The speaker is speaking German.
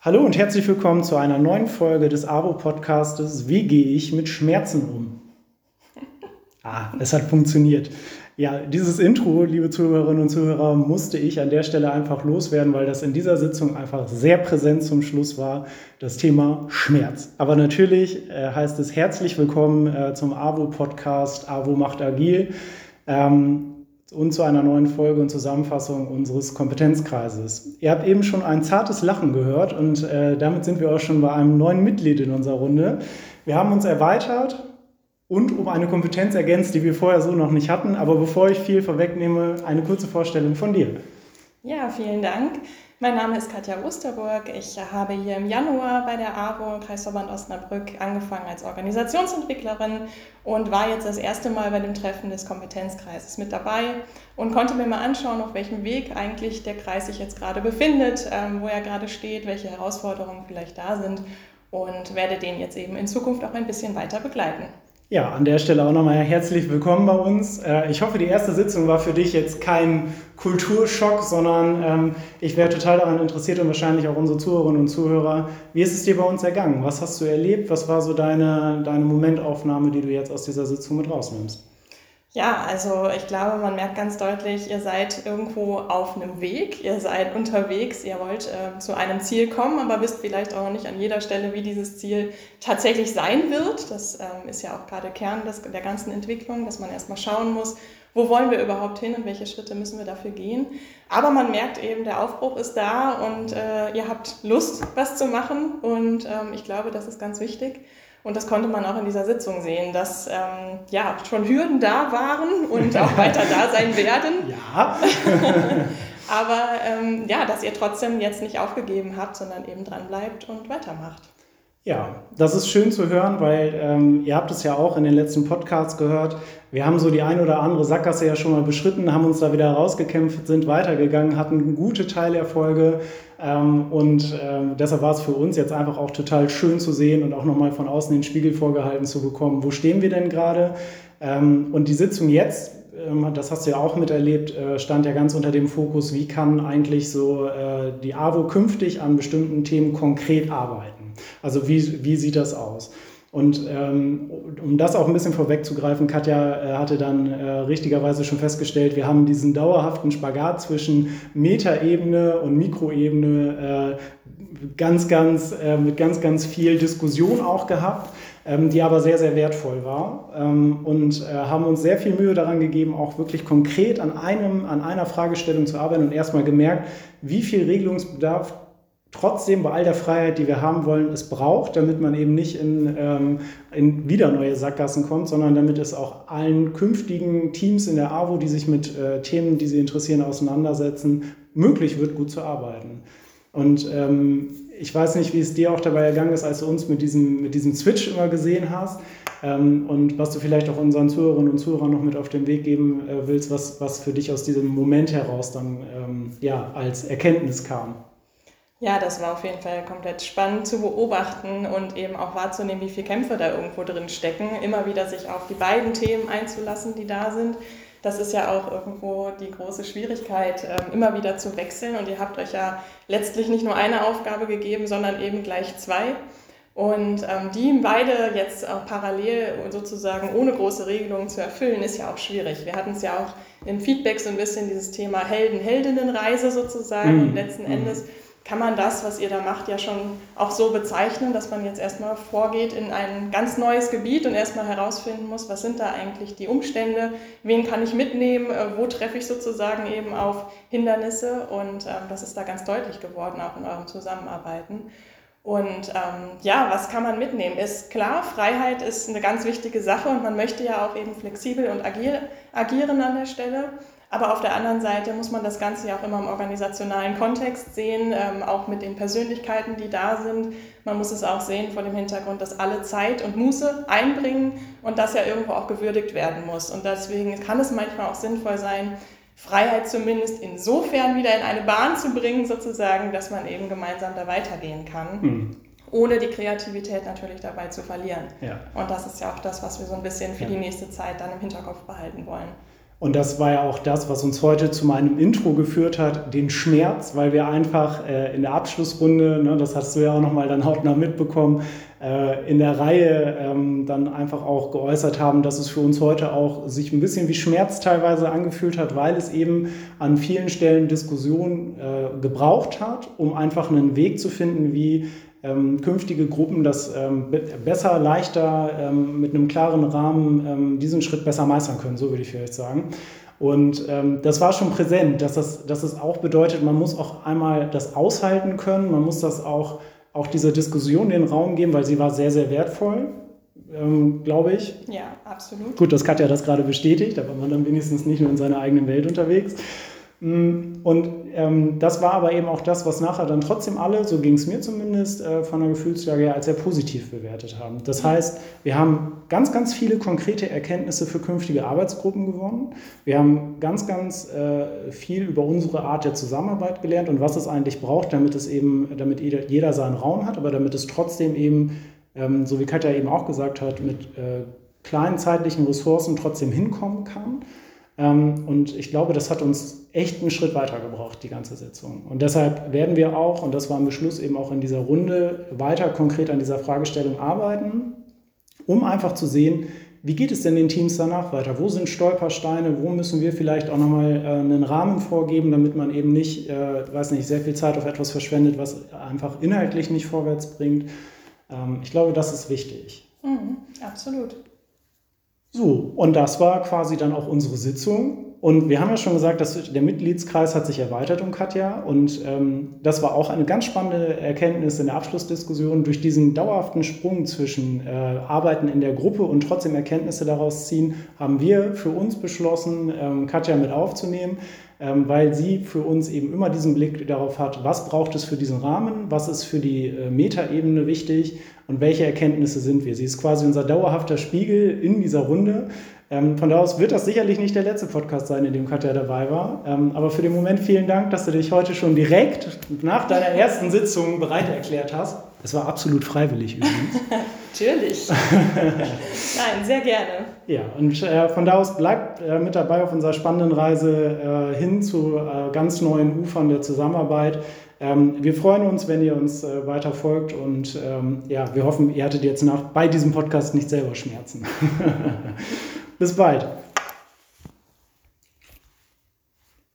Hallo und herzlich willkommen zu einer neuen Folge des AWO-Podcastes Wie gehe ich mit Schmerzen um? Ah, es hat funktioniert. Ja, dieses Intro, liebe Zuhörerinnen und Zuhörer, musste ich an der Stelle einfach loswerden, weil das in dieser Sitzung einfach sehr präsent zum Schluss war, das Thema Schmerz. Aber natürlich äh, heißt es herzlich willkommen äh, zum AWO-Podcast AWO macht agil. Ähm, und zu einer neuen Folge und Zusammenfassung unseres Kompetenzkreises. Ihr habt eben schon ein zartes Lachen gehört und äh, damit sind wir auch schon bei einem neuen Mitglied in unserer Runde. Wir haben uns erweitert und um eine Kompetenz ergänzt, die wir vorher so noch nicht hatten. Aber bevor ich viel vorwegnehme, eine kurze Vorstellung von dir. Ja, vielen Dank. Mein Name ist Katja Osterburg. Ich habe hier im Januar bei der AWO Kreisverband Osnabrück angefangen als Organisationsentwicklerin und war jetzt das erste Mal bei dem Treffen des Kompetenzkreises mit dabei und konnte mir mal anschauen, auf welchem Weg eigentlich der Kreis sich jetzt gerade befindet, ähm, wo er gerade steht, welche Herausforderungen vielleicht da sind und werde den jetzt eben in Zukunft auch ein bisschen weiter begleiten. Ja, an der Stelle auch nochmal herzlich willkommen bei uns. Äh, ich hoffe, die erste Sitzung war für dich jetzt kein Kulturschock, sondern ähm, ich wäre total daran interessiert und wahrscheinlich auch unsere Zuhörerinnen und Zuhörer. Wie ist es dir bei uns ergangen? Was hast du erlebt? Was war so deine, deine Momentaufnahme, die du jetzt aus dieser Sitzung mit rausnimmst? Ja, also ich glaube, man merkt ganz deutlich, ihr seid irgendwo auf einem Weg, ihr seid unterwegs, ihr wollt äh, zu einem Ziel kommen, aber wisst vielleicht auch noch nicht an jeder Stelle, wie dieses Ziel tatsächlich sein wird. Das ähm, ist ja auch gerade Kern des, der ganzen Entwicklung, dass man erstmal schauen muss, wo wollen wir überhaupt hin und welche Schritte müssen wir dafür gehen. Aber man merkt eben, der Aufbruch ist da und äh, ihr habt Lust, was zu machen und ähm, ich glaube, das ist ganz wichtig. Und das konnte man auch in dieser Sitzung sehen, dass ähm, ja, schon Hürden da waren und auch weiter da sein werden. Ja. Aber ähm, ja, dass ihr trotzdem jetzt nicht aufgegeben habt, sondern eben dran bleibt und weitermacht. Ja, das ist schön zu hören, weil ähm, ihr habt es ja auch in den letzten Podcasts gehört. Wir haben so die ein oder andere Sackgasse ja schon mal beschritten, haben uns da wieder rausgekämpft, sind weitergegangen, hatten gute Teilerfolge. Ähm, und ähm, deshalb war es für uns jetzt einfach auch total schön zu sehen und auch nochmal von außen den Spiegel vorgehalten zu bekommen. Wo stehen wir denn gerade? Ähm, und die Sitzung jetzt, das hast du ja auch miterlebt, äh, stand ja ganz unter dem Fokus, wie kann eigentlich so äh, die AWO künftig an bestimmten Themen konkret arbeiten. Also wie, wie sieht das aus? Und ähm, um das auch ein bisschen vorwegzugreifen, Katja äh, hatte dann äh, richtigerweise schon festgestellt, wir haben diesen dauerhaften Spagat zwischen Metaebene und Mikroebene äh, ganz, ganz, äh, mit ganz, ganz viel Diskussion auch gehabt, ähm, die aber sehr, sehr wertvoll war ähm, und äh, haben uns sehr viel Mühe daran gegeben, auch wirklich konkret an, einem, an einer Fragestellung zu arbeiten und erstmal gemerkt, wie viel Regelungsbedarf trotzdem bei all der Freiheit, die wir haben wollen, es braucht, damit man eben nicht in, ähm, in wieder neue Sackgassen kommt, sondern damit es auch allen künftigen Teams in der AWO, die sich mit äh, Themen, die sie interessieren, auseinandersetzen, möglich wird, gut zu arbeiten. Und ähm, ich weiß nicht, wie es dir auch dabei ergangen ist, als du uns mit diesem, mit diesem Switch immer gesehen hast. Ähm, und was du vielleicht auch unseren Zuhörerinnen und Zuhörern noch mit auf den Weg geben äh, willst, was, was für dich aus diesem Moment heraus dann ähm, ja, als Erkenntnis kam. Ja, das war auf jeden Fall komplett spannend zu beobachten und eben auch wahrzunehmen, wie viele Kämpfe da irgendwo drin stecken. Immer wieder sich auf die beiden Themen einzulassen, die da sind. Das ist ja auch irgendwo die große Schwierigkeit, ähm, immer wieder zu wechseln. Und ihr habt euch ja letztlich nicht nur eine Aufgabe gegeben, sondern eben gleich zwei. Und ähm, die beide jetzt auch parallel sozusagen ohne große Regelungen zu erfüllen, ist ja auch schwierig. Wir hatten es ja auch im Feedback so ein bisschen dieses Thema Helden-Heldinnen-Reise sozusagen. Mhm. Und letzten mhm. Endes kann man das, was ihr da macht, ja schon auch so bezeichnen, dass man jetzt erstmal vorgeht in ein ganz neues Gebiet und erstmal herausfinden muss, was sind da eigentlich die Umstände, wen kann ich mitnehmen, äh, wo treffe ich sozusagen eben auf Hindernisse und ähm, das ist da ganz deutlich geworden, auch in eurem Zusammenarbeiten. Und ähm, ja, was kann man mitnehmen? Ist klar, Freiheit ist eine ganz wichtige Sache und man möchte ja auch eben flexibel und agil, agieren an der Stelle. Aber auf der anderen Seite muss man das Ganze ja auch immer im organisationalen Kontext sehen, ähm, auch mit den Persönlichkeiten, die da sind. Man muss es auch sehen vor dem Hintergrund, dass alle Zeit und Muße einbringen und das ja irgendwo auch gewürdigt werden muss. Und deswegen kann es manchmal auch sinnvoll sein, Freiheit zumindest insofern wieder in eine Bahn zu bringen, sozusagen, dass man eben gemeinsam da weitergehen kann. Hm ohne die Kreativität natürlich dabei zu verlieren. Ja. Und das ist ja auch das, was wir so ein bisschen für ja. die nächste Zeit dann im Hinterkopf behalten wollen. Und das war ja auch das, was uns heute zu meinem Intro geführt hat, den Schmerz, weil wir einfach äh, in der Abschlussrunde, ne, das hast du ja auch nochmal dann hautnah mitbekommen, äh, in der Reihe ähm, dann einfach auch geäußert haben, dass es für uns heute auch sich ein bisschen wie Schmerz teilweise angefühlt hat, weil es eben an vielen Stellen Diskussionen äh, gebraucht hat, um einfach einen Weg zu finden, wie ähm, künftige Gruppen das ähm, besser, leichter, ähm, mit einem klaren Rahmen ähm, diesen Schritt besser meistern können, so würde ich vielleicht sagen. Und ähm, das war schon präsent, dass, das, dass es auch bedeutet, man muss auch einmal das aushalten können, man muss das auch, auch dieser Diskussion den Raum geben, weil sie war sehr, sehr wertvoll. Ähm, glaube ich. Ja, absolut. Gut, das Katja das gerade bestätigt, da war man dann wenigstens nicht nur in seiner eigenen Welt unterwegs. Mm, und ähm, das war aber eben auch das, was nachher dann trotzdem alle, so ging es mir zumindest, äh, von der Gefühlslage her als sehr positiv bewertet haben. Das heißt, wir haben ganz, ganz viele konkrete Erkenntnisse für künftige Arbeitsgruppen gewonnen. Wir haben ganz, ganz äh, viel über unsere Art der Zusammenarbeit gelernt und was es eigentlich braucht, damit es eben, damit jeder, seinen Raum hat, aber damit es trotzdem eben, ähm, so wie Katja eben auch gesagt hat, mit äh, kleinen zeitlichen Ressourcen trotzdem hinkommen kann. Ähm, und ich glaube, das hat uns echt einen Schritt weiter gebraucht, die ganze Sitzung. Und deshalb werden wir auch, und das war ein Beschluss eben auch in dieser Runde, weiter konkret an dieser Fragestellung arbeiten, um einfach zu sehen, wie geht es denn den Teams danach weiter? Wo sind Stolpersteine? Wo müssen wir vielleicht auch nochmal äh, einen Rahmen vorgeben, damit man eben nicht, äh, weiß nicht, sehr viel Zeit auf etwas verschwendet, was einfach inhaltlich nicht vorwärts bringt? Ähm, ich glaube, das ist wichtig. Mhm, absolut. So, und das war quasi dann auch unsere Sitzung. Und wir haben ja schon gesagt, dass der Mitgliedskreis hat sich erweitert um Katja. Und ähm, das war auch eine ganz spannende Erkenntnis in der Abschlussdiskussion. Durch diesen dauerhaften Sprung zwischen äh, Arbeiten in der Gruppe und trotzdem Erkenntnisse daraus ziehen, haben wir für uns beschlossen, ähm, Katja mit aufzunehmen, ähm, weil sie für uns eben immer diesen Blick darauf hat, was braucht es für diesen Rahmen, was ist für die äh, Metaebene wichtig und welche Erkenntnisse sind wir. Sie ist quasi unser dauerhafter Spiegel in dieser Runde. Ähm, von da aus wird das sicherlich nicht der letzte Podcast sein, in dem Katja dabei war. Ähm, aber für den Moment vielen Dank, dass du dich heute schon direkt nach deiner ersten Sitzung bereit erklärt hast. Es war absolut freiwillig übrigens. Natürlich. Nein, sehr gerne. Ja, und äh, von da aus bleibt äh, mit dabei auf unserer spannenden Reise äh, hin zu äh, ganz neuen Ufern der Zusammenarbeit. Ähm, wir freuen uns, wenn ihr uns äh, weiter folgt und ähm, ja, wir hoffen, ihr hattet jetzt nach bei diesem Podcast nicht selber Schmerzen. Bis bald.